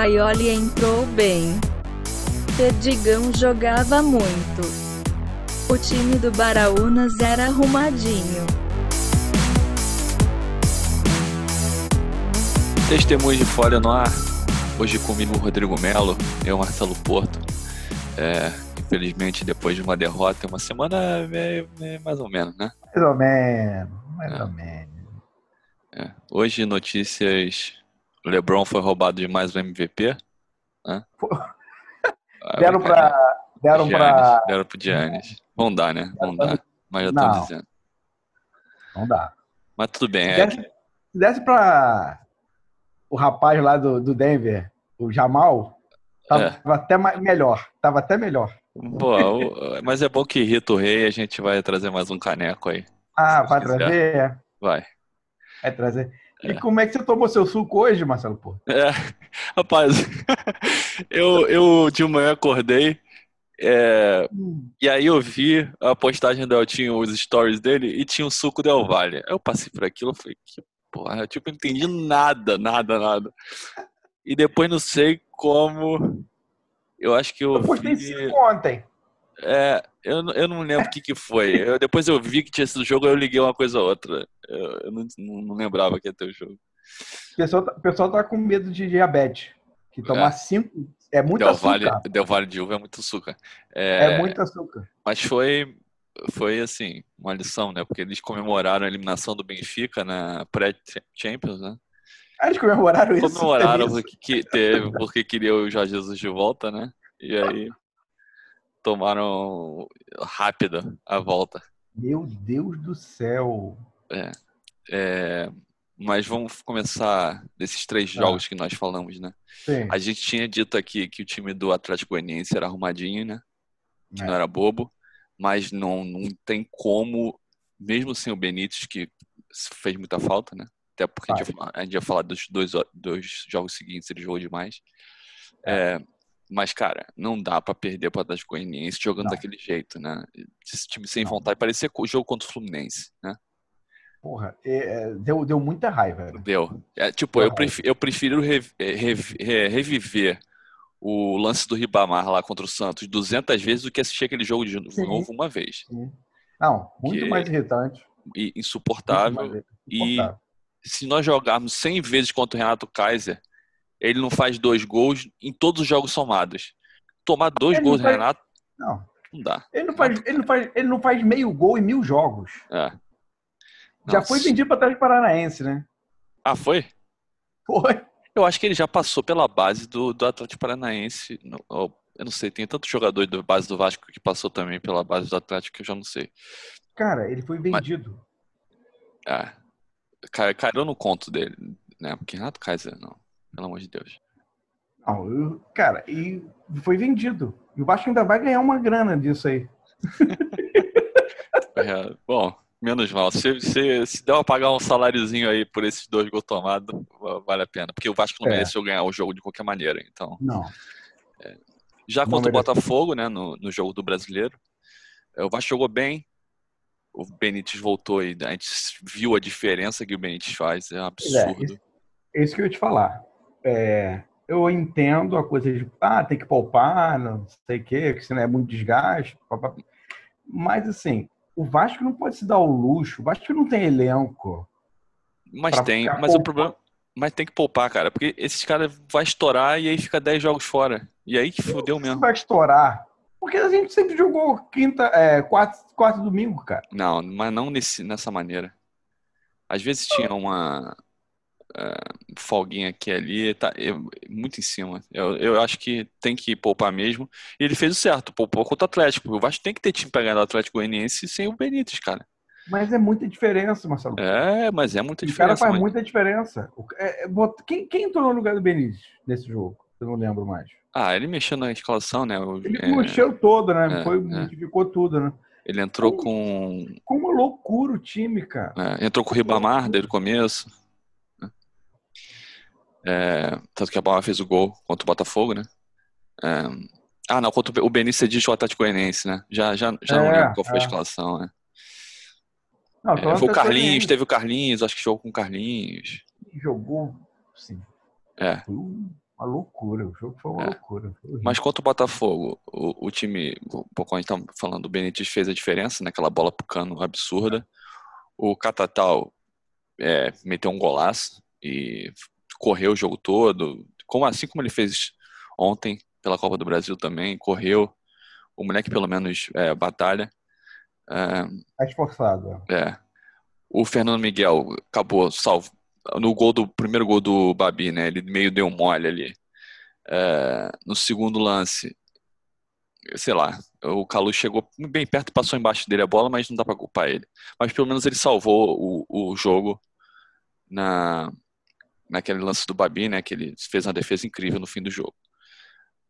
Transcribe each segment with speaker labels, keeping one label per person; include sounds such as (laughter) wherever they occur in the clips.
Speaker 1: Paioli entrou bem. Perdigão jogava muito. O time do Baraunas era arrumadinho.
Speaker 2: Testemunhos de Folha no ar. Hoje comigo o Rodrigo Melo, eu, Marcelo Porto. É, infelizmente, depois de uma derrota, uma semana meio, meio mais ou menos, né?
Speaker 3: Mais ou menos, mais
Speaker 2: É.
Speaker 3: ou menos.
Speaker 2: É. Hoje, notícias: LeBron foi roubado de mais um MVP. Né?
Speaker 3: Deram pra. Deram pra.
Speaker 2: Deram pro Giannis. Vão dar, né? Vão dar. Mas já estão dizendo.
Speaker 3: Não dá.
Speaker 2: Mas tudo bem.
Speaker 3: Se
Speaker 2: É,
Speaker 3: desse, se desse pra. O rapaz lá do, do Denver, o Jamal, tava
Speaker 2: É.
Speaker 3: até melhor. Tava até melhor.
Speaker 2: Boa, mas é bom que irrita o rei a gente vai trazer mais um caneco aí.
Speaker 3: Ah, vai
Speaker 2: quiser.
Speaker 3: trazer?
Speaker 2: Vai.
Speaker 3: Vai trazer. E como é que você tomou seu suco hoje, Marcelo Porto?
Speaker 2: É, (laughs) rapaz, (laughs) eu, eu de manhã acordei é, e aí eu vi a postagem do Eltinho, os stories dele, e tinha um suco Del Valle. Aí eu passei por aquilo, eu falei, que porra, eu, tipo, não entendi nada, nada, nada. E depois não sei como, eu acho que eu
Speaker 3: Eu postei
Speaker 2: vi,
Speaker 3: ontem.
Speaker 2: é, eu, não- eu não lembro o que que foi. Eu- depois eu vi que tinha sido jogo, eu liguei uma coisa a outra. Eu, eu não, não- lembrava que ia ter o jogo.
Speaker 3: O pessoal, tá- o pessoal tá com medo de diabetes. Que tomar
Speaker 2: É.
Speaker 3: cinco é muito
Speaker 2: Del
Speaker 3: açúcar.
Speaker 2: Valle, Del Valle de uva é muito açúcar.
Speaker 3: É, muito açúcar.
Speaker 2: Mas foi, foi assim, uma lição, né? Porque eles comemoraram a eliminação do Benfica na pré-Champions, né?
Speaker 3: Ah, eles comemoraram isso.
Speaker 2: Comemoraram
Speaker 3: teve isso.
Speaker 2: porque, que teve, porque queria o Jorge Jesus de volta, né? E aí tomaram rápida a volta.
Speaker 3: Meu Deus do céu.
Speaker 2: É, mas vamos começar desses três
Speaker 3: Ah.
Speaker 2: jogos que nós falamos, né?
Speaker 3: Sim.
Speaker 2: A gente tinha dito aqui que o time do Atlético Goianiense era arrumadinho, né? que
Speaker 3: É.
Speaker 2: não era bobo, mas não, não tem como, mesmo sem o Benítez, que fez muita falta, né? Até porque a gente, ia falar- a gente ia falar dos dois, dois jogos seguintes, ele jogou demais. É, mas, cara, não dá pra perder para Atlético Goianiense jogando
Speaker 3: Não.
Speaker 2: daquele jeito, né? Esse time sem
Speaker 3: Não.
Speaker 2: vontade, parecia o jogo contra o Fluminense, né?
Speaker 3: Porra, é, é, deu, deu muita raiva. né?
Speaker 2: Deu. É, tipo, eu, prefiro, eu prefiro rev- é, rev- é, reviver o lance do Ribamar lá contra o Santos 200 vezes do que assistir aquele jogo de
Speaker 3: Sim.
Speaker 2: novo uma vez.
Speaker 3: Sim. Não, muito
Speaker 2: Que-
Speaker 3: mais irritante.
Speaker 2: e insuportável.
Speaker 3: mais
Speaker 2: e-
Speaker 3: insuportável.
Speaker 2: Se nós jogarmos 100 vezes contra o Renato Kaiser, ele não faz dois gols em todos os jogos somados. Tomar dois
Speaker 3: Ele
Speaker 2: gols do
Speaker 3: faz-
Speaker 2: Renato,
Speaker 3: Não,
Speaker 2: não dá.
Speaker 3: ele não, faz, ele, não faz, ele não faz meio gol em mil jogos.
Speaker 2: É.
Speaker 3: Já
Speaker 2: Nossa.
Speaker 3: foi vendido para trás Paranaense, né?
Speaker 2: Ah, foi?
Speaker 3: Foi.
Speaker 2: Eu acho que ele já passou pela base do, do Atlético Paranaense. Eu não sei, tem tanto jogador da base do Vasco que passou também pela base do Atlético que eu já não sei.
Speaker 3: Cara, ele foi vendido.
Speaker 2: É. Ca- Caiu no conto dele, né? Porque Renato Kaiser, não. Pelo amor de Deus.
Speaker 3: Não, eu- cara, e foi vendido. E o Vasco ainda vai ganhar uma grana disso aí. (laughs)
Speaker 2: É, bom, menos mal. Se, se, se der pra pagar um saláriozinho aí por esses dois gols tomados, va- vale a pena. Porque o Vasco não
Speaker 3: É.
Speaker 2: mereceu ganhar o jogo de qualquer maneira. Então,
Speaker 3: Não.
Speaker 2: já
Speaker 3: Não
Speaker 2: contra o. Botafogo, né, no, no jogo do Brasileiro, é, o Vasco jogou bem. O Benítez voltou e a gente viu a diferença que o Benítez faz. É um
Speaker 3: é,
Speaker 2: absurdo.
Speaker 3: É isso que eu ia te falar. É, eu entendo a coisa de, ah, tem que poupar, não sei o quê, que senão é muito desgaste. Mas, assim, o Vasco não pode se dar o luxo. O Vasco não tem elenco.
Speaker 2: Mas tem, mas o
Speaker 3: poupando.
Speaker 2: problema. Mas tem que poupar, cara, porque esses caras vai estourar e aí fica 10 jogos fora. E aí que fudeu
Speaker 3: Isso
Speaker 2: mesmo.
Speaker 3: vai estourar. Porque a gente sempre jogou quinta, é, e domingo, cara.
Speaker 2: Não, mas não nesse, nessa maneira. Às vezes tinha uma é, folguinha aqui ali, tá eu- muito em cima. Eu, eu acho que tem que poupar mesmo. E ele fez o certo, poupou contra o Atlético. O Vasco tem que ter time pra ganhar do Atlético Goianiense sem o Benítez, cara.
Speaker 3: Mas é muita diferença, Marcelo.
Speaker 2: É, mas é muita
Speaker 3: o cara
Speaker 2: diferença.
Speaker 3: faz
Speaker 2: mas-
Speaker 3: muita diferença. O- é, é, quem, quem entrou no lugar do Benítez nesse jogo? Eu não lembro mais.
Speaker 2: Ah, ele mexeu na escalação, né? O-
Speaker 3: Ele
Speaker 2: é,
Speaker 3: mexeu todo, né?
Speaker 2: é,
Speaker 3: Foi,
Speaker 2: é.
Speaker 3: modificou tudo, né?
Speaker 2: ele entrou com.
Speaker 3: Com uma loucura o time, cara.
Speaker 2: é, entrou com o Ribamar desde o começo. É, tanto que a Bala fez o gol contra o Botafogo, né? É, ah, não, contra o Benício Edith o Atlético Goianiense, né? Já, já, já não
Speaker 3: É,
Speaker 2: lembro qual foi a
Speaker 3: é.
Speaker 2: escalação, né?
Speaker 3: Não,
Speaker 2: É, foi o Carlinhos, teve o Carlinhos, acho que jogou com o Carlinhos.
Speaker 3: Jogou, sim.
Speaker 2: É,
Speaker 3: Foi um Uma loucura, o jogo foi uma é. loucura. Foi
Speaker 2: Mas contra o Botafogo, o, o time, um pouco a gente tá falando, o Benítez fez a diferença, naquela né? bola pro cano absurda. O Catatal é, meteu um golaço e correu o jogo todo, como assim como ele fez ontem pela Copa do Brasil também, correu. O moleque pelo menos é, batalha.
Speaker 3: É, tá esforçado.
Speaker 2: É. O Fernando Miguel acabou salvo no gol do primeiro gol do Babi, né? Ele meio deu mole ali. É, no segundo lance, sei lá, o Calu chegou bem perto passou embaixo dele a bola, mas não dá para culpar ele. Mas pelo menos ele salvou o, o jogo na naquele lance do Babi, né? Que ele fez uma defesa incrível no fim do jogo.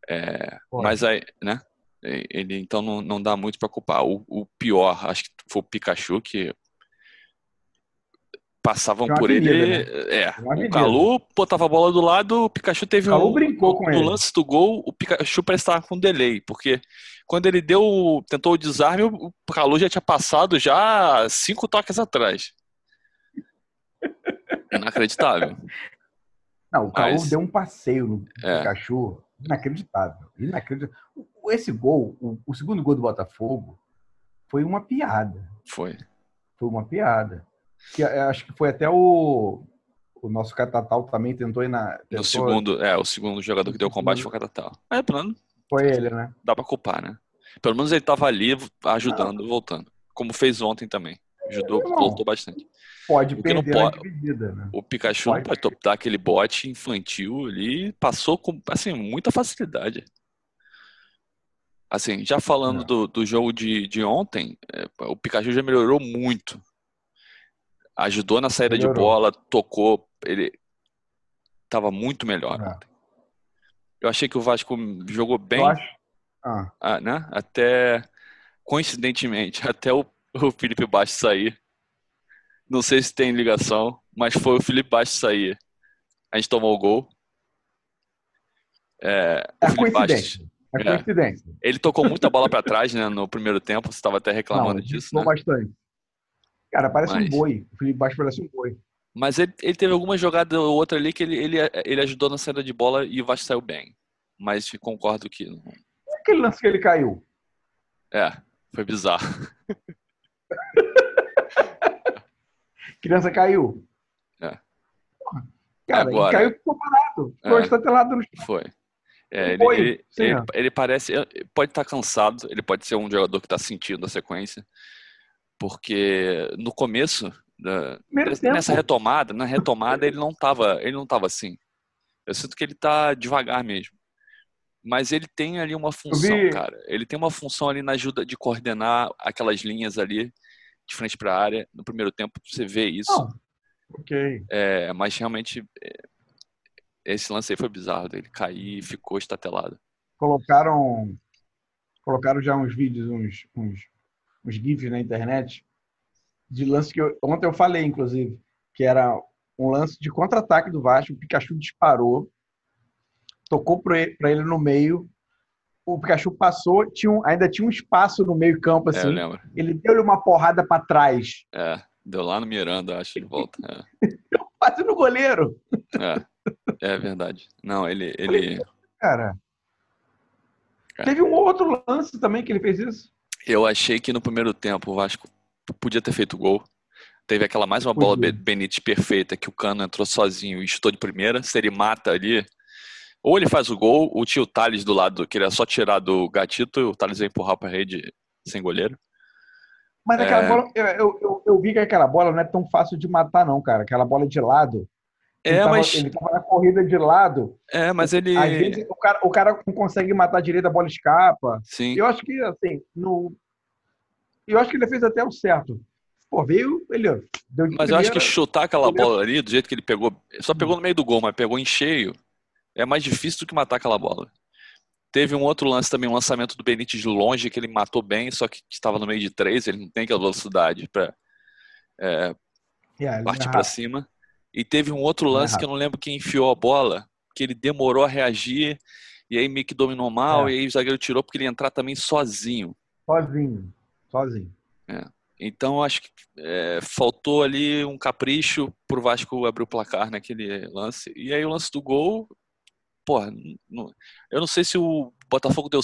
Speaker 2: É, mas aí, né? Ele então não, não dá muito para culpar. O, o, pior, acho que foi o Pikachu que passavam por ele. Né? É, o Calu botava a bola do lado, o Pikachu teve
Speaker 3: um. brincou com
Speaker 2: no
Speaker 3: ele.
Speaker 2: lance do gol, o Pikachu parece estar com delay, porque quando ele deu, tentou o desarme, o Calu já tinha passado já cinco toques atrás. Inacreditável.
Speaker 3: Não, o Mas... deu um passeio no é. Pikachu. Inacreditável. Inacreditável. Esse gol, o, o segundo gol do Botafogo, foi uma piada.
Speaker 2: Foi.
Speaker 3: Foi uma piada que é, acho que foi até o, o nosso Catatal também tentou ir na. Tentou...
Speaker 2: No segundo, é, o segundo jogador que deu combate foi o Catatal. É, pelo
Speaker 3: Foi ele, né?
Speaker 2: Dá pra culpar, né? Pelo menos ele tava ali ajudando, Não. voltando. Como fez ontem também. Ajudou, voltou bastante.
Speaker 3: Pode o perder não pode, dividida, né?
Speaker 2: O Pikachu pode. não pode aquele bote infantil ali. Passou com, assim, muita facilidade. Assim, já falando do, do jogo de, de ontem, é, o Pikachu já melhorou muito ajudou na saída Melhorou. de bola, tocou, ele estava muito melhor. É. Eu achei que o Vasco jogou bem, ah. Ah, né? Até coincidentemente, (laughs) até o, o Felipe Baixo sair. Não sei se tem ligação, mas foi o Felipe Baixo sair. A gente tomou o gol.
Speaker 3: É, é coincidência. Baixo, é coincidência.
Speaker 2: Ele tocou muita bola para trás, né, no primeiro tempo. Você estava até reclamando Não, disso. Né?
Speaker 3: bastante. Cara, parece Mas... um boi. O Felipe Baixo parece um boi.
Speaker 2: Mas ele, ele teve alguma jogada ou outra ali que ele, ele, ele ajudou na saída de bola e o Vasco saiu bem. Mas concordo que. Não...
Speaker 3: Aquele lance que ele caiu.
Speaker 2: É, foi bizarro. (laughs)
Speaker 3: Criança caiu.
Speaker 2: É.
Speaker 3: Cara, Agora, ele caiu ficou parado. Ficou é, estatelado no chão.
Speaker 2: Foi. É, ele, ele, ele, ele, parece. Pode estar cansado, ele pode ser um jogador que está sentindo a sequência porque no começo da, nessa retomada, na retomada ele não estava, ele não tava assim. Eu sinto que ele está devagar mesmo. Mas ele tem ali uma função, cara. Ele tem uma função ali na ajuda de coordenar aquelas linhas ali de frente para a área. No primeiro tempo você vê isso.
Speaker 3: Oh, ok.
Speaker 2: É, mas realmente é, esse lance aí foi bizarro dele cair e ficou estatelado.
Speaker 3: Colocaram colocaram já uns vídeos, uns, uns uns GIFs na internet de lance que eu, ontem eu falei, inclusive, que era um lance de contra-ataque do Vasco. O Pikachu disparou, tocou para ele, ele, no meio. O Pikachu passou, tinha um, ainda tinha um espaço no meio-campo, é, assim. É, ele deu-lhe uma porrada para trás.
Speaker 2: É, deu lá no Miranda, acho, de volta.
Speaker 3: É. (laughs) Quase no goleiro.
Speaker 2: É, é verdade. Não, ele. ele...
Speaker 3: Cara. Cara. Teve um outro lance também que ele fez isso.
Speaker 2: Eu achei que no primeiro tempo o Vasco podia ter feito gol. Teve aquela mais uma bola. Benítez perfeita que o Cano entrou sozinho e chutou de primeira. Se ele mata ali, ou ele faz o gol, o tio Thales do lado, que ele é só tirar do gatito, e o Thales vai empurrar para a rede sem goleiro.
Speaker 3: Mas aquela é... bola, eu, eu, eu, vi que aquela bola não é tão fácil de matar, não, cara. Aquela bola de lado.
Speaker 2: É, ele mas.
Speaker 3: ele tava na corrida de lado.
Speaker 2: É, mas ele.
Speaker 3: Às vezes o cara, o cara não consegue matar direito, a bola escapa.
Speaker 2: Sim.
Speaker 3: Eu acho que, assim, no. Eu acho que ele fez até o certo. Pô, veio, ele.
Speaker 2: Deu de mas primeira, eu acho que chutar aquela bola ali, do jeito que ele pegou. Só pegou no meio do gol, mas pegou em cheio. É mais difícil do que matar aquela bola. Teve um outro lance também, um lançamento do Benítez de longe, que ele matou bem, só que estava no meio de três, ele não tem aquela velocidade para é, yeah, partir para cima. E teve um outro lance que eu não lembro quem enfiou a bola, que ele demorou a reagir e aí meio que dominou mal é. e aí o zagueiro tirou porque ele ia entrar também sozinho.
Speaker 3: Sozinho, sozinho.
Speaker 2: É. Então acho que é, faltou ali um capricho pro Vasco abrir o placar naquele lance. E aí o lance do gol, porra, não, eu não sei se o Botafogo deu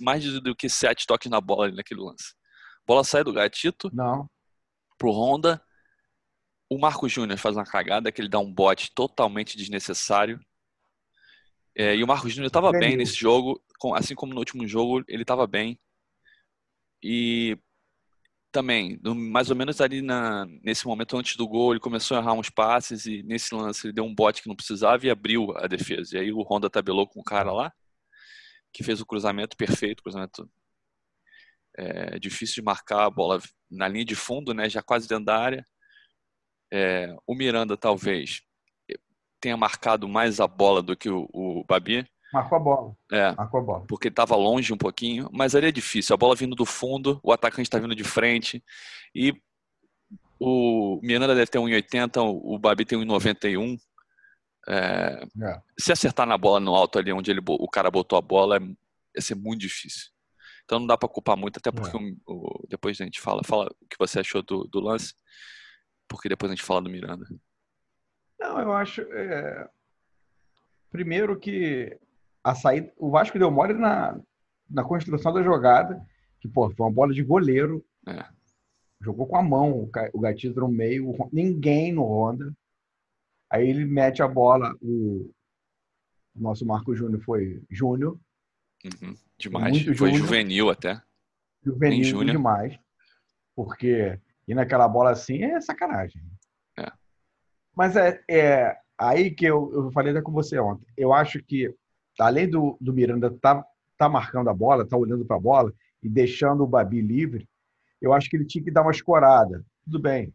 Speaker 2: mais do que sete toques na bola ali naquele lance. A bola sai do gatito
Speaker 3: não.
Speaker 2: pro Honda. O Marco Júnior faz uma cagada que ele dá um bote totalmente desnecessário. É, e o Marco Júnior estava bem nesse jogo, assim como no último jogo, ele estava bem. E também, mais ou menos ali na, nesse momento antes do gol, ele começou a errar uns passes e nesse lance ele deu um bote que não precisava e abriu a defesa. E aí o Honda tabelou com o cara lá, que fez o cruzamento perfeito, cruzamento é, difícil de marcar a bola na linha de fundo, né, já quase dentro da área. É, o Miranda talvez tenha marcado mais a bola do que o, o Babi,
Speaker 3: Marcou a bola.
Speaker 2: É.
Speaker 3: Marcou a bola.
Speaker 2: Porque estava longe um pouquinho, mas ali é difícil. A bola vindo do fundo, o atacante está vindo de frente. E o Miranda deve ter 1,80, o Babi tem 1,91. É, é. Se acertar na bola no alto ali onde ele, o cara botou a bola, é, ia ser muito difícil. Então não dá para culpar muito, até porque é. o, o, depois a gente fala, fala o que você achou do, do, lance, porque depois a gente fala do Miranda.
Speaker 3: Não, eu acho. É, primeiro que a saída. O Vasco deu mole na, na construção da jogada, que pô, foi uma bola de goleiro.
Speaker 2: É.
Speaker 3: Jogou com a mão o gatito no meio, ninguém no Honda. Aí ele mete a bola, o, o nosso Marco Júnior foi Júnior.
Speaker 2: Uhum. Demais. Muito foi júnior. juvenil até.
Speaker 3: Juvenil demais. Porque ir naquela bola assim é sacanagem.
Speaker 2: É.
Speaker 3: Mas é, é aí que eu, eu falei até com você ontem. Eu acho que além do, do Miranda tá, tá marcando a bola, tá olhando para a bola e deixando o Babi livre, eu acho que ele tinha que dar uma escorada. Tudo bem.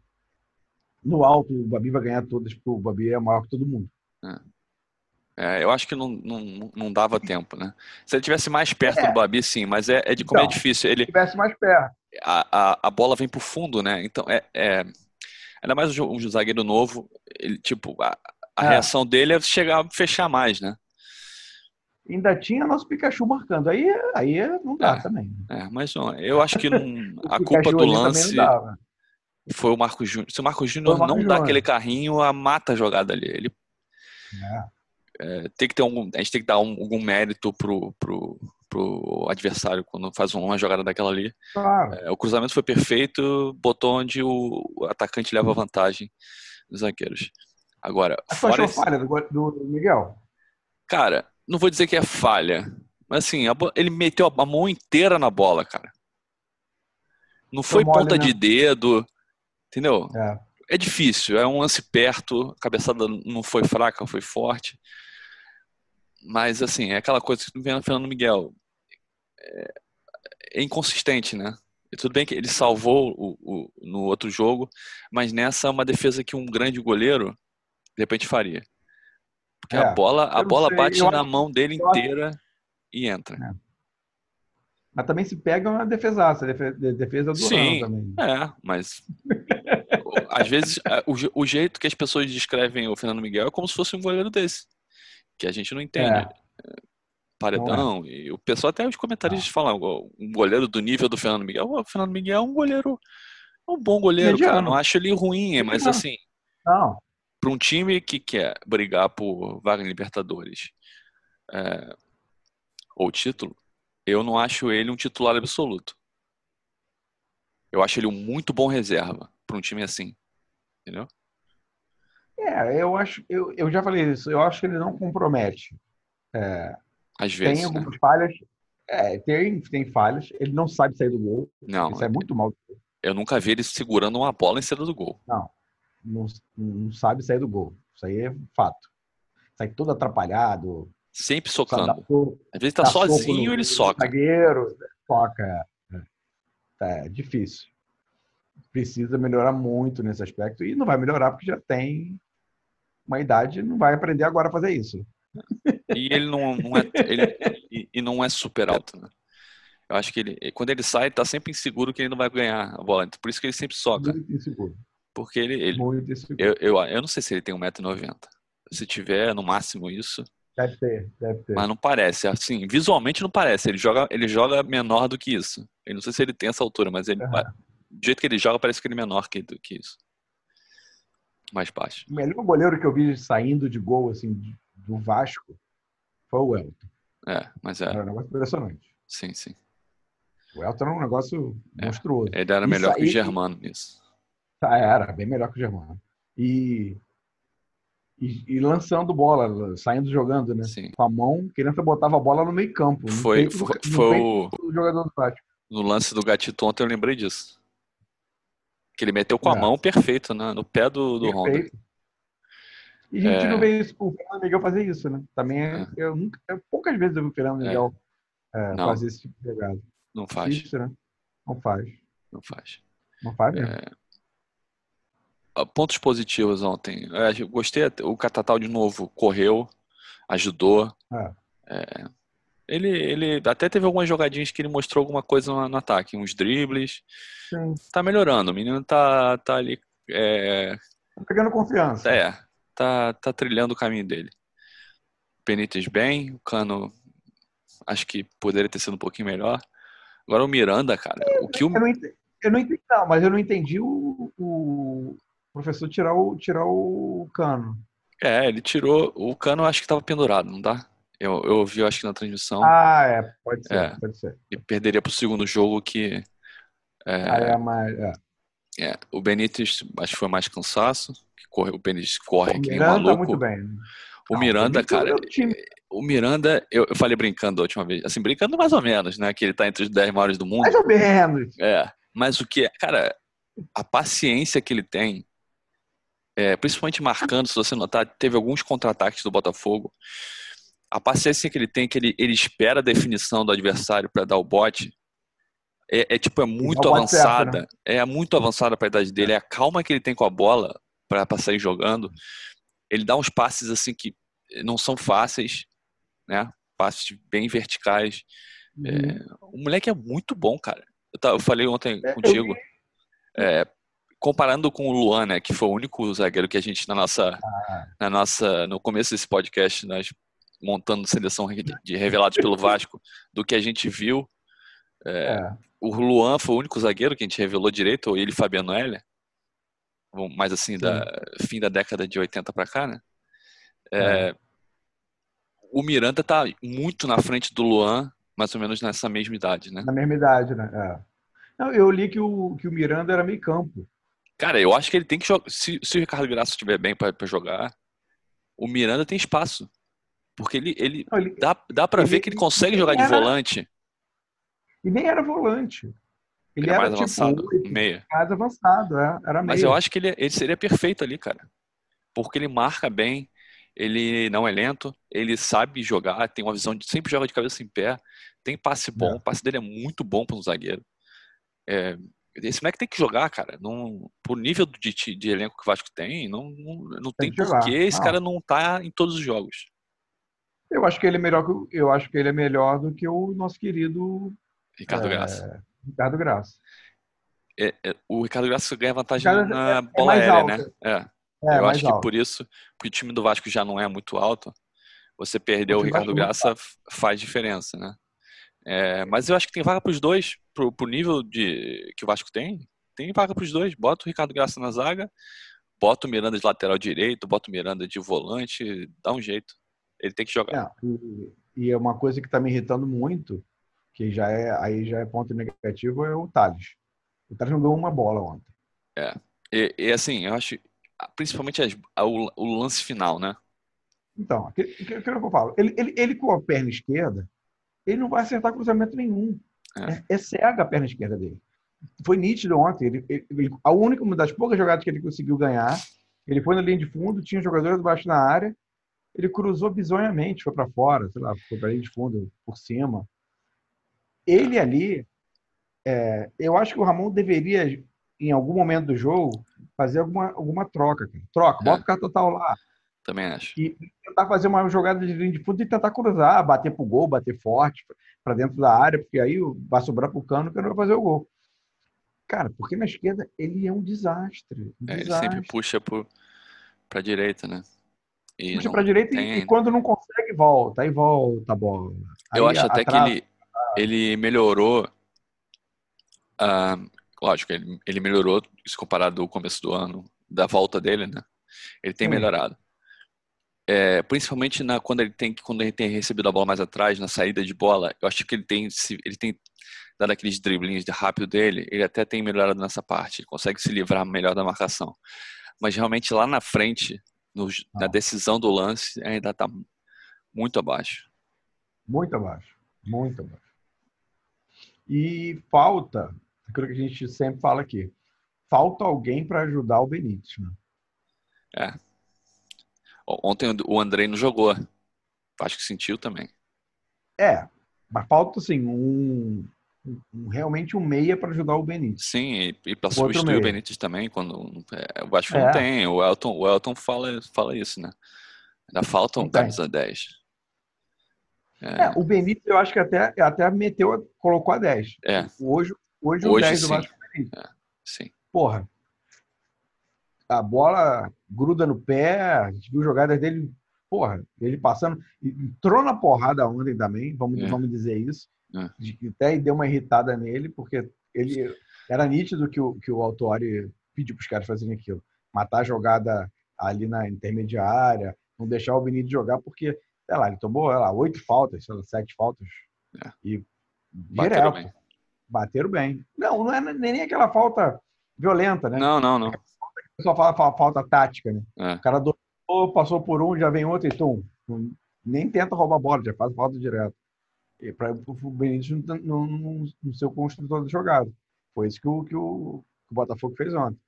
Speaker 3: No alto, o Babi vai ganhar todas, porque o Babi é maior que todo mundo.
Speaker 2: É. É, eu acho que não, não, não dava tempo, né? Se ele tivesse mais perto é. do Babi, sim, mas é, é de como é então, é difícil. Ele
Speaker 3: tivesse mais perto.
Speaker 2: A, a, a bola vem pro fundo, né? Então é, é ainda mais um, um zagueiro novo, ele tipo a, a é. reação dele é chegar, fechar mais, né?
Speaker 3: Ainda tinha nosso Pikachu marcando. Aí, aí não dá
Speaker 2: é,
Speaker 3: também.
Speaker 2: É, mas eu acho que não, (laughs) a culpa do lance foi o Marcos Júnior. Se o Marcos Júnior não Júnior. dá aquele carrinho, a mata a jogada ali. Ele é. É, tem que ter um, a gente tem que dar um, algum mérito pro, pro, pro adversário quando faz uma jogada daquela ali.
Speaker 3: Claro.
Speaker 2: É, o cruzamento foi perfeito, botou onde o, atacante leva vantagem dos zagueiros. Agora,
Speaker 3: a fora esse... falha do, do Miguel?
Speaker 2: Cara, não vou dizer que é falha, mas assim, ele meteu a mão inteira na bola, cara. Não foi, foi ponta mole, né? de dedo, entendeu?
Speaker 3: É.
Speaker 2: é. difícil, é um lance perto, a cabeçada não foi fraca, foi forte. Mas assim, é aquela coisa que vem Fernando Miguel. É, é inconsistente, né? E tudo bem que ele salvou o, o, no outro jogo, mas nessa é uma defesa que um grande goleiro de repente faria. Porque é, a bola, a bola bate na acho, mão dele inteira acho... e entra. É.
Speaker 3: Mas também se pega uma defesaça, defesa do
Speaker 2: Sim,
Speaker 3: também.
Speaker 2: É, mas às vezes é, o, o, jeito que as pessoas descrevem o Fernando Miguel é como se fosse um goleiro desse, que a gente não entende. É. é paredão, é. e o pessoal até os comentaristas ah. falam, um goleiro do nível do Fernando Miguel, o Fernando Miguel é um goleiro, um bom goleiro, Mediano. cara, não acho ele ruim, mas assim,
Speaker 3: não
Speaker 2: para um time que quer brigar por vaga em Libertadores é, ou título, eu não acho ele um titular absoluto. Eu acho ele um muito bom reserva para um time assim. Entendeu?
Speaker 3: É, eu acho, eu, eu já falei isso, eu acho que ele não compromete. É,
Speaker 2: Às vezes.
Speaker 3: Tem algumas né? falhas. É, tem, tem falhas. Ele não sabe sair do gol.
Speaker 2: Não.
Speaker 3: Isso é muito mal.
Speaker 2: Eu nunca vi ele segurando uma bola em cima do gol.
Speaker 3: Não não, não sabe sair do gol. Isso aí é fato. Sai todo atrapalhado.
Speaker 2: Sempre socando. Às vezes tá sozinho, ele soca.
Speaker 3: Zagueiro, soca. É, é difícil. Precisa melhorar muito nesse aspecto. E não vai melhorar porque já tem uma idade, não vai aprender agora a fazer isso.
Speaker 2: E ele não, não é ele, e, não é super alto, né? Eu acho que ele, quando ele sai, tá sempre inseguro que ele não vai ganhar a bola. Por isso que ele sempre soca.
Speaker 3: Inseguro.
Speaker 2: Porque ele. ele eu, eu, eu não sei se ele tem 1,90m. Se tiver no máximo isso.
Speaker 3: Deve ter, deve ter.
Speaker 2: Mas não parece. Assim, visualmente não parece. Ele joga, ele joga menor do que isso. Eu não sei se ele tem essa altura, mas ele. Uhum. Do jeito que ele joga, parece que ele é menor que, do que isso. Mais baixo.
Speaker 3: O melhor goleiro que eu vi saindo de gol, assim, do Vasco, foi o Elton.
Speaker 2: É, mas é.
Speaker 3: Era um negócio impressionante.
Speaker 2: Sim, sim.
Speaker 3: O Elton era um negócio
Speaker 2: É.
Speaker 3: monstruoso.
Speaker 2: Ele era
Speaker 3: Isso
Speaker 2: melhor que o Germano nisso.
Speaker 3: Ah, Era, bem melhor que o Germano. E, e, e lançando bola, saindo jogando, né?
Speaker 2: Sim.
Speaker 3: Com a mão, criança botava a bola no meio campo.
Speaker 2: Foi,
Speaker 3: peito
Speaker 2: foi, foi o,
Speaker 3: do jogador do
Speaker 2: no lance do Gatito ontem, eu lembrei disso. Que ele meteu com a
Speaker 3: É.
Speaker 2: mão perfeito, né? No pé do, do Honda.
Speaker 3: Perfeito. E a gente
Speaker 2: É.
Speaker 3: não vê isso, o Fernando Miguel fazer isso, né? Também é,
Speaker 2: É.
Speaker 3: eu nunca, poucas vezes eu vi o Fernando
Speaker 2: É.
Speaker 3: Miguel é, fazer esse tipo de jogada.
Speaker 2: Não faz,
Speaker 3: Difícil, né? Não faz.
Speaker 2: não faz.
Speaker 3: Não faz mesmo.
Speaker 2: Ah, Pontos positivos ontem. Eu gostei, o Catatal de novo correu, ajudou.
Speaker 3: É.
Speaker 2: É, ele, ele até teve algumas jogadinhas que ele mostrou alguma coisa no, no ataque, uns dribles.
Speaker 3: Sim.
Speaker 2: Tá melhorando, o menino tá, tá ali. É,
Speaker 3: Tá pegando confiança.
Speaker 2: é, tá, tá trilhando o caminho dele. Benítez bem, o Cano acho que poderia ter sido um pouquinho melhor. Agora o Miranda, cara, o que o,
Speaker 3: Eu não entendi, eu não entendi, não, mas eu não entendi o, o professor tirar o, tirar o cano.
Speaker 2: É, ele tirou. O cano acho que estava pendurado, não tá? Eu, eu ouvi, acho que na transmissão.
Speaker 3: Ah, é, pode ser,
Speaker 2: É.
Speaker 3: pode ser.
Speaker 2: E perderia pro segundo jogo que. é,
Speaker 3: Ah, é, mas, é.
Speaker 2: é, o Benítez acho que foi mais cansaço. Que corre, o Benítez corre
Speaker 3: O
Speaker 2: que nem
Speaker 3: tá
Speaker 2: maluco.
Speaker 3: muito bem. né?
Speaker 2: O
Speaker 3: Não,
Speaker 2: Miranda,
Speaker 3: o
Speaker 2: cara.
Speaker 3: é time.
Speaker 2: O Miranda, eu, eu falei brincando da última vez. Assim, brincando mais ou menos, né? Que ele tá entre os 10 maiores do mundo.
Speaker 3: Mais ou menos.
Speaker 2: É. Mas o que é. Cara, a paciência que ele tem. É, principalmente marcando, se você notar, teve alguns contra-ataques do Botafogo. A paciência que ele tem, que ele, ele espera a definição do adversário para dar o bote, é, é, tipo, é muito
Speaker 3: bote certo,
Speaker 2: avançada.
Speaker 3: né?
Speaker 2: É muito avançada para a idade dele. É a calma que ele tem com a bola para sair jogando. Ele dá uns passes assim que não são fáceis, né? Passes bem verticais. É, o moleque é muito bom, cara. Eu, ta- eu falei ontem
Speaker 3: É, eu
Speaker 2: contigo. é, comparando com o Luan, né, que foi o único zagueiro que a gente na nossa,
Speaker 3: Ah.
Speaker 2: na nossa, no começo desse podcast, nós montando seleção de revelados pelo Vasco, do que a gente viu.
Speaker 3: É.
Speaker 2: O Luan foi o único zagueiro que a gente revelou direito, ou ele e Fabiano Heller. Bom, Mais assim, da fim da década de 80 para cá, né? É, O Miranda tá muito na frente do Luan, mais ou menos nessa mesma idade, né?
Speaker 3: Na mesma idade, né? É. Não, eu li que o, que o Miranda era meio campo.
Speaker 2: Cara, eu acho que ele tem que jogar. Se, se o Ricardo Graça estiver bem para jogar, o Miranda tem espaço. Porque ele, ele
Speaker 3: Não, ele,
Speaker 2: dá, dá para ver que ele consegue
Speaker 3: ele
Speaker 2: jogar de
Speaker 3: era-
Speaker 2: volante.
Speaker 3: e nem era volante. Ele,
Speaker 2: Ele é
Speaker 3: era
Speaker 2: mais
Speaker 3: tipo
Speaker 2: avançado, meia.
Speaker 3: mais avançado, é. Era meio.
Speaker 2: Mas eu acho que ele, ele seria perfeito ali, cara. Porque ele marca bem, ele não é lento, ele sabe jogar, tem uma visão de sempre joga de cabeça em pé, tem passe bom,
Speaker 3: É.
Speaker 2: o passe dele é muito bom para um zagueiro. É, esse moleque tem que jogar, cara. Não, por nível de, de elenco que o Vasco tem, não, não, não tem,
Speaker 3: Tem
Speaker 2: porquê esse
Speaker 3: Não.
Speaker 2: cara não tá em todos os jogos.
Speaker 3: Eu acho que ele é melhor que eu acho que ele é melhor do que o nosso querido
Speaker 2: Ricardo
Speaker 3: É,
Speaker 2: Graça.
Speaker 3: Ricardo Graça.
Speaker 2: É, é, o Ricardo Graça ganha vantagem na
Speaker 3: é- é
Speaker 2: bola aérea,
Speaker 3: alto.
Speaker 2: né? É.
Speaker 3: É,
Speaker 2: eu acho que
Speaker 3: alto.
Speaker 2: por isso, porque o time do Vasco já não é muito alto, você perder
Speaker 3: O
Speaker 2: o Ricardo Graça f- faz diferença, né? É, mas eu acho que tem vaga para os dois, pro, pro nível de que o Vasco tem, tem vaga para os dois. Bota o Ricardo Graça na zaga, bota o Miranda de lateral direito, bota o Miranda de volante, dá um jeito. Ele tem que jogar.
Speaker 3: É, e, e é uma coisa que está me irritando muito, que já é aí já é ponto negativo, é o Thales. O Thales não ganhou uma bola ontem.
Speaker 2: E, e, assim, eu acho, principalmente as- o, o lance final, né?
Speaker 3: Então, aquilo aquilo que eu falo, ele, ele, ele com a perna esquerda, ele não vai acertar cruzamento nenhum.
Speaker 2: É.
Speaker 3: É, é cega a perna esquerda dele. Foi nítido ontem. Ele, ele- a única uma das poucas jogadas que ele conseguiu ganhar, ele foi na linha de fundo, tinha jogadores baixo na área, ele cruzou bizonhamente, foi para fora, sei lá, foi para linha de fundo, por cima. Ele ali, é, eu acho que o Ramon deveria, em algum momento do jogo, fazer alguma, alguma troca. cara. Troca, bota
Speaker 2: É.
Speaker 3: o cara total lá
Speaker 2: Também acho.
Speaker 3: e tentar fazer uma jogada de linha de fundo e tentar cruzar, bater pro gol, bater forte para dentro da área, porque aí vai sobrar pro cano que não vai fazer o gol. Cara, porque na esquerda ele é um desastre. Um
Speaker 2: É, ele
Speaker 3: desastre.
Speaker 2: sempre puxa pro, pra direita, né? E
Speaker 3: Puxa para direita e,
Speaker 2: ainda.
Speaker 3: quando não consegue, volta. Aí volta a bola.
Speaker 2: Eu acho até que ele, ele melhorou. ah, lógico, ele, ele melhorou se comparado ao começo do ano, da volta dele, né? Ele tem
Speaker 3: Sim.
Speaker 2: melhorado. É, principalmente na, quando ele tem quando ele tem recebido a bola mais atrás, na saída de bola, eu acho que ele tem ele tem dado aqueles driblinhos de rápido dele, ele até tem melhorado nessa parte, ele consegue se livrar melhor da marcação. Mas realmente lá na frente, no, na
Speaker 3: Ah.
Speaker 2: decisão do lance, ainda está muito abaixo.
Speaker 3: Muito abaixo. Muito abaixo. E falta, aquilo que a gente sempre fala aqui, falta alguém para ajudar o Benítez. Né?
Speaker 2: Ontem o Andrei não jogou. Acho que sentiu também.
Speaker 3: É, mas falta assim um, um- realmente um meia para ajudar o Benítez.
Speaker 2: Sim, e, e para substituir o. Benítez também, quando é, o Vasco
Speaker 3: É.
Speaker 2: não tem. O Elton, o Elton fala, fala isso, né? Ainda falta um camisa 10.
Speaker 3: É, o Benítez eu acho que até, até meteu, colocou a 10.
Speaker 2: É.
Speaker 3: Hoje, hoje, o
Speaker 2: Hoje
Speaker 3: 10 do. Vasco é o Benítez.
Speaker 2: Sim.
Speaker 3: Porra, a bola gruda no pé, a gente viu jogadas dele, porra, ele passando, entrou na porrada ontem também, vamos,
Speaker 2: É.
Speaker 3: vamos dizer isso,
Speaker 2: É.
Speaker 3: de até deu uma irritada nele, porque ele era nítido que o, que o Autori pediu para os caras fazerem aquilo, matar a jogada ali na intermediária, não deixar o Benítez jogar, porque, sei lá, ele tomou, sei lá, oito faltas, sei lá, sete faltas,
Speaker 2: É.
Speaker 3: e
Speaker 2: Bateram
Speaker 3: direto,
Speaker 2: bem.
Speaker 3: bateram bem. Não, não é nem aquela falta violenta, né?
Speaker 2: Não, não, não.
Speaker 3: Pessoal fala, fala falta tática, né?
Speaker 2: É.
Speaker 3: O cara doou, passou por um, já vem outro e tum. Nem tenta roubar a bola, já faz falta direto. E para o Benítez não, não, não, não ser o construtor da jogada. Foi isso que o, que o, que o Botafogo fez ontem.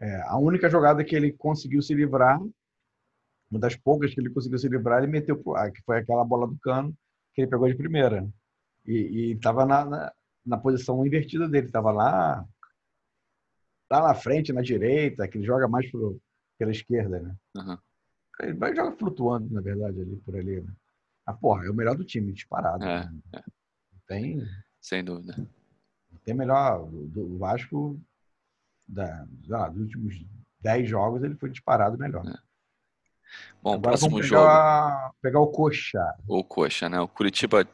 Speaker 3: É, a única jogada que ele conseguiu se livrar, uma das poucas que ele conseguiu se livrar, ele meteu ar, que foi aquela bola do cano que ele pegou de primeira. E estava na, na, na posição invertida dele, estava lá lá na frente, na direita, que ele joga mais pro, pela esquerda, né?
Speaker 2: Uhum.
Speaker 3: Ele vai jogar flutuando, na verdade, ali por ali, né? Ah, porra, é o melhor do time, disparado.
Speaker 2: É,
Speaker 3: né? Tem,
Speaker 2: Sem dúvida.
Speaker 3: tem melhor do, Vasco da, lá, dos últimos 10 jogos, ele foi disparado melhor.
Speaker 2: É. Bom,
Speaker 3: Agora
Speaker 2: próximo
Speaker 3: vamos
Speaker 2: jogo,
Speaker 3: pegar, pegar o Coxa.
Speaker 2: o Coxa, né? O Curitiba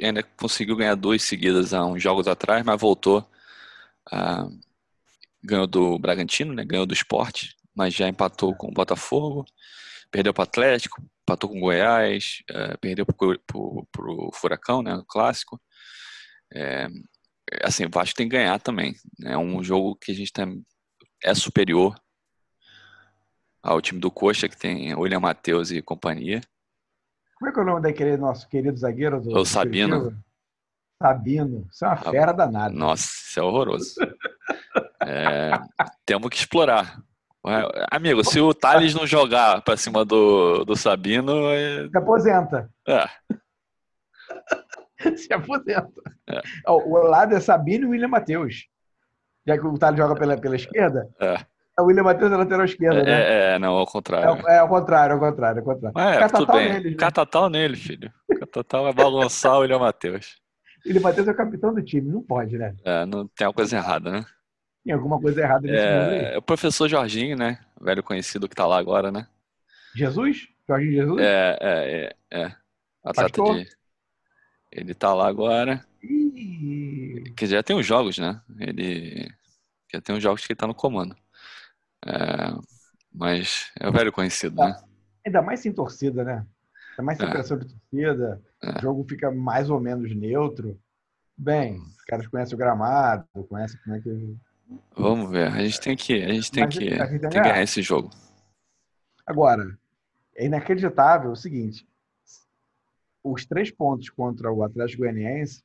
Speaker 2: ainda conseguiu ganhar duas seguidas há uns jogos atrás, mas voltou. ah, ganhou do Bragantino, né? Ganhou do Sport, mas já empatou com o Botafogo, perdeu para o Atlético, empatou com o Goiás, eh, perdeu para o Furacão, né? No clássico. É, assim, o Vasco tem que ganhar também. É um jogo que a gente tem, é superior ao time do Coxa, que tem William Matheus e companhia.
Speaker 3: Como é que é o nome daquele nosso querido zagueiro? Do,
Speaker 2: O Sabino.
Speaker 3: Curitiba? Sabino. Isso é uma fera danada.
Speaker 2: Nossa, isso é horroroso. (laughs) É, temos que explorar. Amigo, se o Thales não jogar pra cima do, do Sabino, é,
Speaker 3: Se aposenta.
Speaker 2: é, (laughs)
Speaker 3: Se aposenta.
Speaker 2: É.
Speaker 3: O lado é Sabino e William Matheus. Já que o Thales joga pela, pela esquerda,
Speaker 2: É.
Speaker 3: o William Matheus é lateral esquerda, né?
Speaker 2: é, é, não, ao
Speaker 3: É,
Speaker 2: contrário.
Speaker 3: é ao contrário, ao contrário, ao contrário.
Speaker 2: É, tudo
Speaker 3: Catatal
Speaker 2: bem.
Speaker 3: neles, né?
Speaker 2: Catatal nele, filho. Catatal vai balançar o William Matheus.
Speaker 3: William Matheus é o capitão do time, não pode, né?
Speaker 2: É, não tem uma coisa errada, né?
Speaker 3: Tem alguma coisa errada nesse mundo aí.
Speaker 2: É, o professor Jorginho, né? Velho conhecido que tá lá agora, né?
Speaker 3: Jesus? Jorginho Jesus?
Speaker 2: É, é, é. é. Atleta de. Ele tá lá agora.
Speaker 3: Ih,
Speaker 2: Que já tem os jogos, né? Ele já tem os jogos que ele tá no comando. É, mas é o velho conhecido, né?
Speaker 3: ainda mais sem torcida, né? Ainda mais sem
Speaker 2: É.
Speaker 3: pressão de torcida.
Speaker 2: É.
Speaker 3: O jogo fica mais ou menos neutro. Bem, os caras conhecem o gramado, conhecem como é que.
Speaker 2: Vamos ver. A gente tem que, a gente tem
Speaker 3: Mas
Speaker 2: que,
Speaker 3: a gente tem que ganhar.
Speaker 2: esse jogo.
Speaker 3: Agora, é inacreditável o seguinte: os três pontos contra o Atlético Goianiense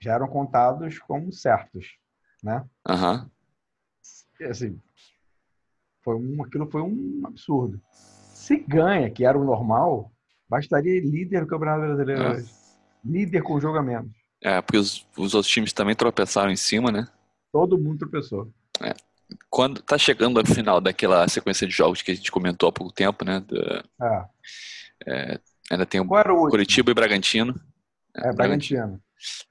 Speaker 3: já eram contados como certos, né?
Speaker 2: Aham.
Speaker 3: E, assim, foi um, aquilo foi um absurdo. Se ganha, que era o normal, bastaria líder do Campeonato Brasileiro.
Speaker 2: É.
Speaker 3: hoje. Líder com jogo a menos.
Speaker 2: É, porque os, os outros times também tropeçaram em cima, né?
Speaker 3: Todo mundo tropeçou.
Speaker 2: Quando tá chegando ao final daquela sequência de jogos que a gente comentou há pouco tempo, né? da-
Speaker 3: É.
Speaker 2: ainda tem o
Speaker 3: o?
Speaker 2: Curitiba e Bragantino.
Speaker 3: É, Bragantino.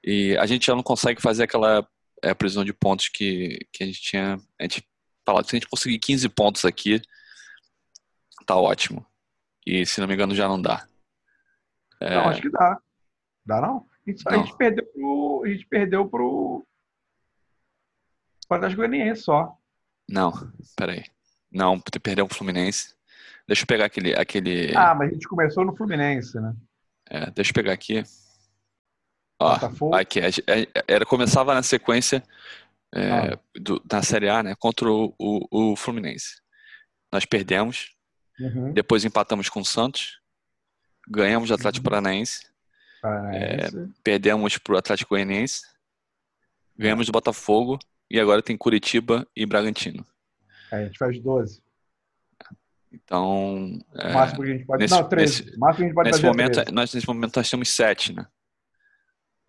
Speaker 2: E a gente já não consegue fazer aquela é, previsão de pontos que, que a gente tinha. A gente falava, se a gente conseguir 15 pontos aqui, tá ótimo. E se não me engano, já não dá. É,
Speaker 3: Não, acho que dá. Dá não? A gente, a
Speaker 2: Não.
Speaker 3: gente perdeu pro. A gente perdeu pro. Pro Atlético Goianiense só.
Speaker 2: Não, peraí. Não, perdeu o Fluminense. Deixa eu pegar aquele. aquele...
Speaker 3: Ah, mas a gente começou no Fluminense, né?
Speaker 2: É, deixa eu pegar aqui. Ó, aqui, era, começava na sequência é, ah. do, da Série A, né? Contra o, o, o Fluminense. Nós perdemos, uhum. depois empatamos com o Santos, ganhamos o Atlético uhum. Paranaense, Paranaense. É, perdemos para o Atlético Goianiense, ganhamos do Botafogo e agora tem Curitiba e Bragantino.
Speaker 3: É, a gente faz 12.
Speaker 2: Então.
Speaker 3: É, o máximo que a gente pode. Nesse, não, 13. Nesse, máximo que a gente pode
Speaker 2: nesse momento, é nós, nesse momento nós temos 7, né?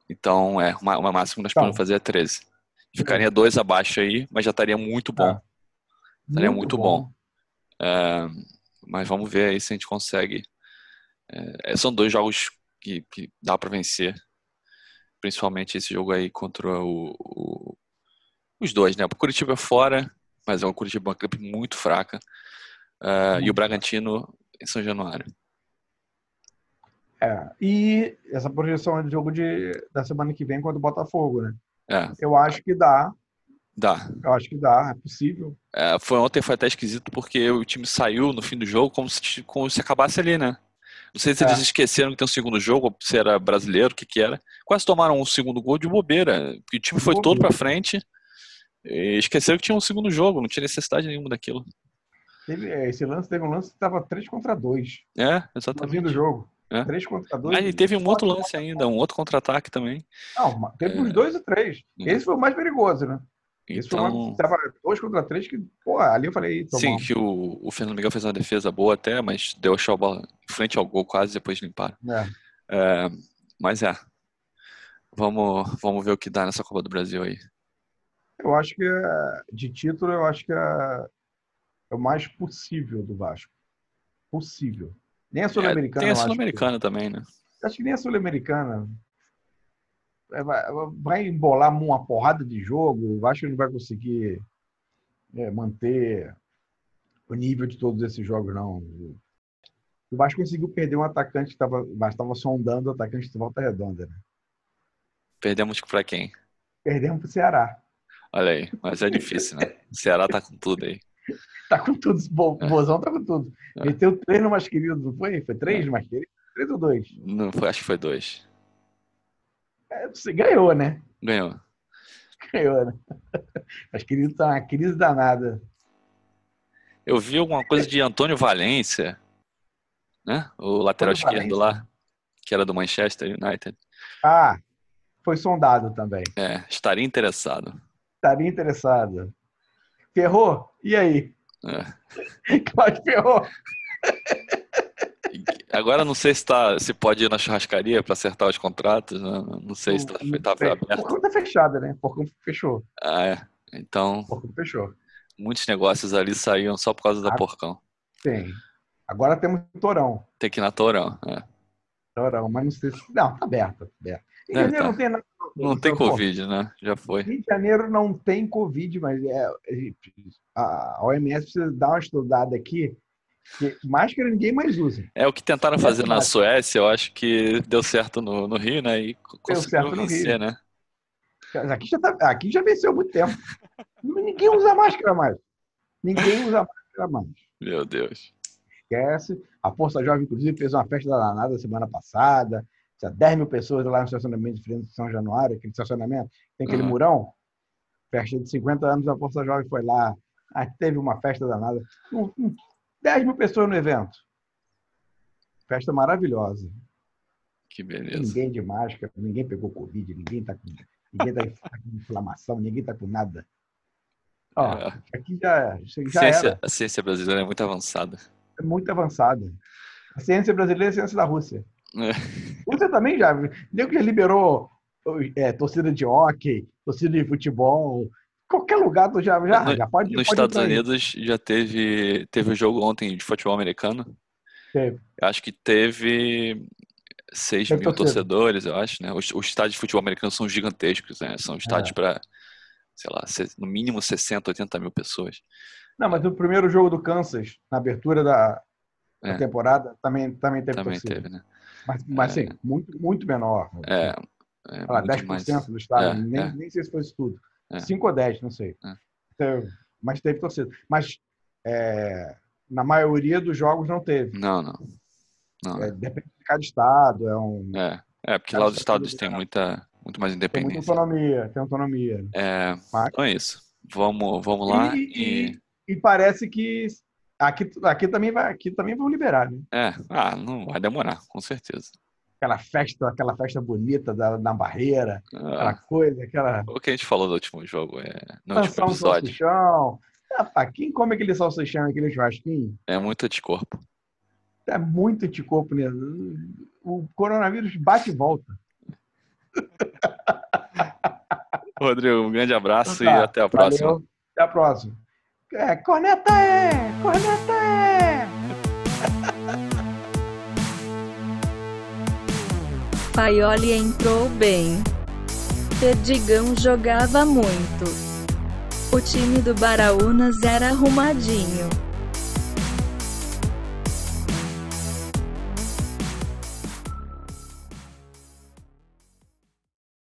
Speaker 2: Então, é, uma, uma máxima que nós podemos fazer é 13. Ficaria dois abaixo aí, mas já estaria muito bom. É. Estaria muito, muito bom. bom. É, mas vamos ver aí se a gente consegue. É, são dois jogos que, que dá para vencer. Principalmente esse jogo aí contra o, o os dois, né? O Curitiba é fora, mas é um Curitiba uma equipe muito fraca. Uh, e o Bragantino em São Januário.
Speaker 3: É, e essa projeção é de jogo de, da semana que vem contra o Botafogo, né? É. Eu acho que dá.
Speaker 2: Dá.
Speaker 3: Eu acho que dá, é possível.
Speaker 2: É, foi ontem foi até esquisito porque o time saiu no fim do jogo como se, como se acabasse ali, né? Não sei se eles é. esqueceram que tem um segundo jogo, se era brasileiro, o que que era. Quase tomaram um segundo gol de bobeira. o time foi todo para frente. E esqueceram que tinha um segundo jogo, não tinha necessidade nenhuma daquilo.
Speaker 3: Teve, é, esse lance teve um lance que estava 3 contra 2.
Speaker 2: É, exatamente.
Speaker 3: No jogo. É. 3 contra 2.
Speaker 2: Aí teve um outro lance ainda, um outro contra-ataque também.
Speaker 3: Não, teve é. uns dois e três. É. Esse foi o mais perigoso, né? Esse então... foi uma, tava 2 contra 3 que, pô, ali eu falei.
Speaker 2: Sim, que o, o Fernando Miguel fez uma defesa boa até, mas deu a bola em frente ao gol quase depois limparam. É. É, mas é. Vamos, vamos ver o que dá nessa Copa do Brasil aí.
Speaker 3: Eu acho que de título, eu acho que é, é o mais possível do Vasco. Possível. Nem a Sul-Americana.
Speaker 2: É, tem a Sul-Americana também, né?
Speaker 3: Acho que nem a Sul-Americana. É, vai, embolar uma porrada de jogo. O Vasco não vai conseguir é, manter o nível de todos esses jogos, não. O Vasco conseguiu perder um atacante que estava, estava sondando o atacante de volta redonda. Né?
Speaker 2: Perdemos para quem?
Speaker 3: Perdemos para o Ceará.
Speaker 2: Olha aí, mas é difícil, né? O Ceará tá com tudo aí. (laughs)
Speaker 3: tá com tudo, o é. Bozão tá com tudo. É. Meteu três no mais querido, não foi? Foi três é. no mais querido? Três ou dois?
Speaker 2: Não, foi, acho que foi dois.
Speaker 3: É, você ganhou, né?
Speaker 2: Ganhou. (laughs)
Speaker 3: Ganhou, né? (laughs) Mas querido tá uma crise danada.
Speaker 2: Eu vi alguma coisa de Antônio Valência, né? O lateral Antônio esquerdo Valência. lá, que era do Manchester United.
Speaker 3: Ah, foi sondado também.
Speaker 2: É, estaria interessado
Speaker 3: estaria interessado. Ferrou? E aí? É. (laughs) Cláudio ferrou.
Speaker 2: Agora não sei se, tá, se pode ir na churrascaria para acertar os contratos. Né? Não sei se está tá aberto.
Speaker 3: Porcão tá fechada, né? Porcão fechou.
Speaker 2: Ah, é. Então.
Speaker 3: Porcão fechou.
Speaker 2: Muitos negócios ali saíram só por causa ah, da Porcão.
Speaker 3: Tem. Agora temos Torão.
Speaker 2: Tem que ir na Torão. É.
Speaker 3: Torão, mas não sei se. Não, tá aberto. Tá aberto. É, tá. não tem nada
Speaker 2: não tem Covid, né? Já foi.
Speaker 3: Rio de Janeiro não tem Covid, mas é, a OMS precisa dar uma estudada aqui. Máscara ninguém mais usa.
Speaker 2: É o que tentaram fazer na Suécia, eu acho que deu certo no, no Rio, né? E
Speaker 3: no vencer, Rio. né? Aqui já, tá, aqui já venceu há muito tempo. ninguém usa máscara mais. Ninguém usa máscara mais.
Speaker 2: Meu Deus.
Speaker 3: Esquece. A Força Jovem, inclusive, fez uma festa danada semana passada tinha 10 mil pessoas lá no estacionamento de frente de São Januário, aquele estacionamento, tem aquele uhum. murão. Festa de 50 anos, a Força Jovem foi lá. Aí teve uma festa danada. 10 mil pessoas no evento. Festa maravilhosa.
Speaker 2: Que beleza.
Speaker 3: Ninguém de máscara, ninguém pegou Covid, ninguém está com, ninguém tá com (laughs) inflamação, ninguém está com nada. Ó, é. aqui já, já
Speaker 2: ciência, A ciência brasileira é muito avançada.
Speaker 3: É muito avançada. A ciência brasileira é a ciência da Rússia. É. Você também já. Nego já liberou é, torcida de hockey, torcida de futebol. Qualquer lugar tu já, já, no, já pode.
Speaker 2: Nos
Speaker 3: pode
Speaker 2: Estados Unidos já teve, teve o um jogo ontem de futebol americano.
Speaker 3: Teve.
Speaker 2: Acho que teve 6 mil torcida. torcedores, eu acho, né? Os, os, estádios de futebol americano são gigantescos, né? São estádios é. para, sei lá, no mínimo 60, 80 mil pessoas.
Speaker 3: Não, mas no primeiro jogo do Kansas, na abertura da, é. temporada, também, também teve
Speaker 2: Também torcida. teve, né?
Speaker 3: Mas, mas sim, é. muito, muito menor.
Speaker 2: É.
Speaker 3: é lá, 10% mais... do estado, é, nem, é. nem sei se foi isso tudo. É. 5 ou 10, não sei. Então, mas teve torcida. Mas Na maioria dos jogos não teve.
Speaker 2: Não, não. não.
Speaker 3: É, depende de cada estado. É, um,
Speaker 2: É, é porque lá os estados têm muita, muito mais
Speaker 3: tem muita
Speaker 2: independência.
Speaker 3: autonomia. Tem autonomia.
Speaker 2: É,
Speaker 3: Mas-
Speaker 2: então é isso. Vamos, vamos lá
Speaker 3: E-
Speaker 2: e.
Speaker 3: e- E parece que aqui, aqui, também, vai, aqui também vão liberar, né?
Speaker 2: É, ah, não vai demorar, com certeza.
Speaker 3: Aquela festa, aquela festa bonita da, na barreira, aquela
Speaker 2: Ah,
Speaker 3: coisa, aquela
Speaker 2: o que a gente falou no último jogo, é, no último
Speaker 3: dançar um
Speaker 2: episódio,
Speaker 3: salsichão. Rapaz, quem come aquele salsichão, aquele churrasquinho?
Speaker 2: é muito anticorpo.
Speaker 3: É muito anticorpo nele. O coronavírus bate e volta. (laughs)
Speaker 2: Rodrigo, um grande abraço
Speaker 3: Então tá,
Speaker 2: e até a próxima.
Speaker 3: Valeu, até a próxima. É, corneta é! Corneta é!
Speaker 1: Paioli entrou bem. Perdigão jogava muito. O time do Baraunas era arrumadinho.